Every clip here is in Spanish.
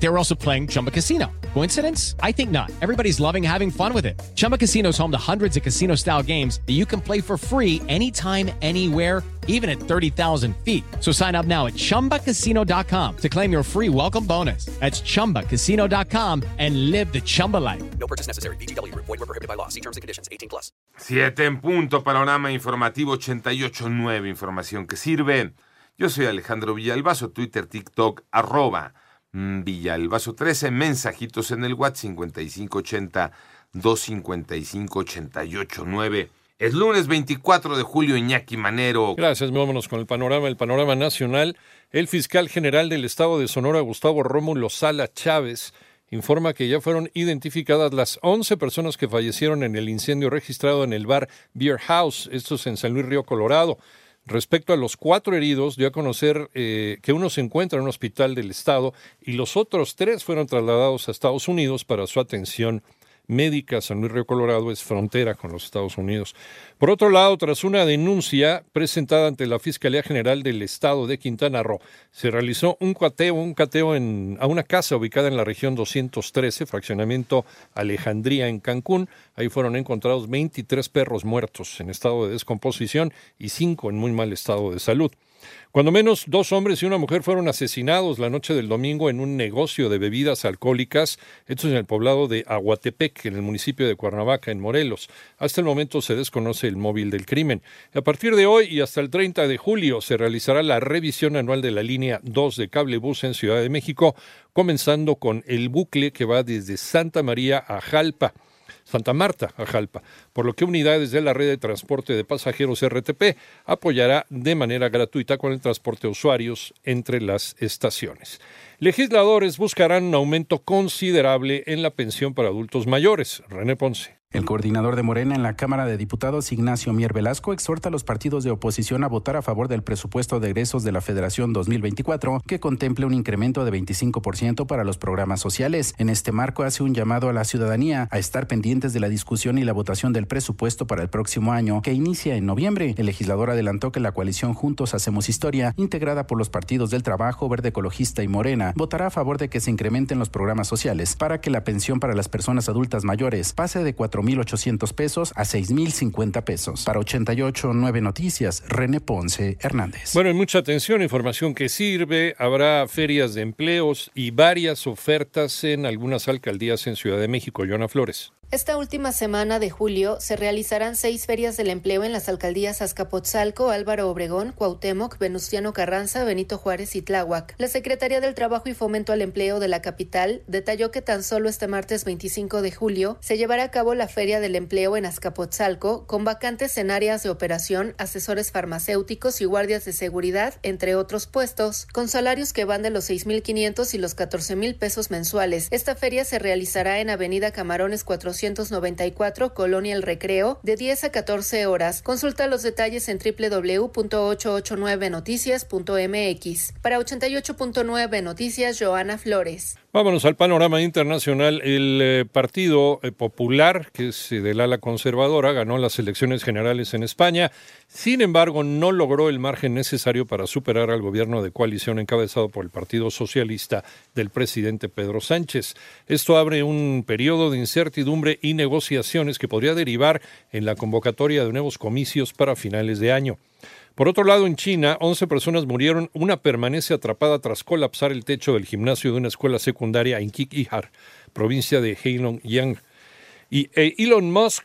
They were also playing Chumba Casino. Coincidence? I think not. Everybody's loving having fun with it. Chumba Casino is home to hundreds of casino style games that you can play for free anytime, anywhere, even at 30,000 feet. So sign up now at chumbacasino.com to claim your free welcome bonus. That's chumbacasino.com and live the Chumba life. No purchase necessary. BGW. Void were prohibited by law. See terms and conditions. 18 plus. Siete en punto, panorama informativo 88.9, información que sirve. Yo soy Alejandro Villalbazo, Twitter, TikTok, arroba mm, Villalbazo 13, mensajitos en el WhatsApp 5580 255 889. Es lunes 24 de julio, Iñaki Manero. Gracias, vámonos con el panorama, el panorama nacional. El fiscal general del estado de Sonora, Gustavo Rómulo Sala Chávez, informa que ya fueron identificadas las 11 personas que fallecieron en el incendio registrado en el bar Beer House, esto es en San Luis Río Colorado. Respecto a los cuatro heridos, dio a conocer eh, que uno se encuentra en un hospital del estado y los otros tres fueron trasladados a Estados Unidos para su atención médica. San Luis Río Colorado es frontera con los Estados Unidos. Por otro lado, tras una denuncia presentada ante la Fiscalía General del Estado de Quintana Roo, se realizó un cateo, en, a una casa ubicada en la región 213, fraccionamiento Alejandría en Cancún. Ahí fueron encontrados 23 perros muertos en estado de descomposición y 5 en muy mal estado de salud. Cuando menos dos hombres y una mujer fueron asesinados la noche del domingo en un negocio de bebidas alcohólicas, esto es en el poblado de Aguatepec, en el municipio de Cuernavaca, en Morelos. Hasta el momento se desconoce el móvil del crimen. A partir de hoy y hasta el 30 de julio se realizará la revisión anual de la línea 2 de cablebús en Ciudad de México, comenzando con el bucle que va desde Santa María a Jalpa. Santa Marta a Jalpa, por lo que unidades de la red de transporte de pasajeros RTP apoyará de manera gratuita con el transporte de usuarios entre las estaciones. Legisladores buscarán un aumento considerable en la pensión para adultos mayores. René Ponce. El coordinador de Morena en la Cámara de Diputados, Ignacio Mier Velasco, exhorta a los partidos de oposición a votar a favor del presupuesto de egresos de la Federación 2024, que contemple un incremento de 25% para los programas sociales. En este marco hace un llamado a la ciudadanía a estar pendientes de la discusión y la votación del presupuesto para el próximo año, que inicia en noviembre. El legislador adelantó que la coalición Juntos Hacemos Historia, integrada por los partidos del Trabajo, Verde Ecologista y Morena, votará a favor de que se incrementen los programas sociales para que la pensión para las personas adultas mayores pase de 4.800 pesos a 6.050 pesos. Para 88 9 Noticias, René Ponce Hernández. Bueno, y mucha atención, información que sirve. Habrá ferias de empleos y varias ofertas en algunas alcaldías en Ciudad de México. Joana Flores. Esta última semana de julio se realizarán seis ferias del empleo en las alcaldías Azcapotzalco, Álvaro Obregón, Cuauhtémoc, Venustiano Carranza, Benito Juárez y Tláhuac. La Secretaría del Trabajo y Fomento al Empleo de la capital detalló que tan solo este martes 25 de julio se llevará a cabo la Feria del Empleo en Azcapotzalco con vacantes en áreas de operación, asesores farmacéuticos y guardias de seguridad, entre otros puestos, con salarios que van de los 6.500 y los 14.000 pesos mensuales. Esta feria se realizará en Avenida Camarones 400 294, Colonia El Recreo, de 10 a 14 horas. Consulta los detalles en www.889noticias.mx. Para 88.9 Noticias, Joana Flores. Vámonos al panorama internacional. El eh, Partido eh, Popular, que es eh, del ala conservadora, ganó las elecciones generales en España. Sin embargo, no logró el margen necesario para superar al gobierno de coalición encabezado por el Partido Socialista del presidente Pedro Sánchez. Esto abre un periodo de incertidumbre y negociaciones que podría derivar en la convocatoria de nuevos comicios para finales de año. Por otro lado, en China, 11 personas murieron, una permanece atrapada tras colapsar el techo del gimnasio de una escuela secundaria en Kikihar, provincia de Heilongjiang. Y eh, Elon Musk,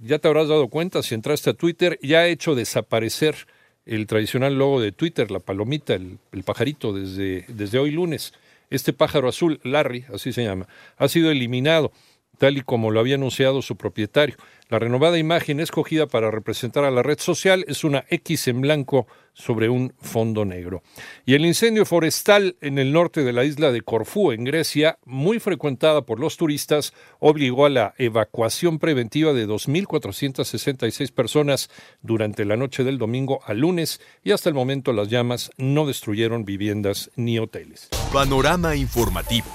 ya te habrás dado cuenta si entraste a Twitter, ya ha hecho desaparecer el tradicional logo de Twitter, la palomita, el, el pajarito, desde, desde hoy lunes. Este pájaro azul, Larry, así se llama, ha sido eliminado tal y como lo había anunciado su propietario. La renovada imagen escogida para representar a la red social es una X en blanco sobre un fondo negro. Y el incendio forestal en el norte de la isla de Corfú, en Grecia, muy frecuentada por los turistas, obligó a la evacuación preventiva de 2.466 personas durante la noche del domingo al lunes y hasta el momento las llamas no destruyeron viviendas ni hoteles. Panorama informativo.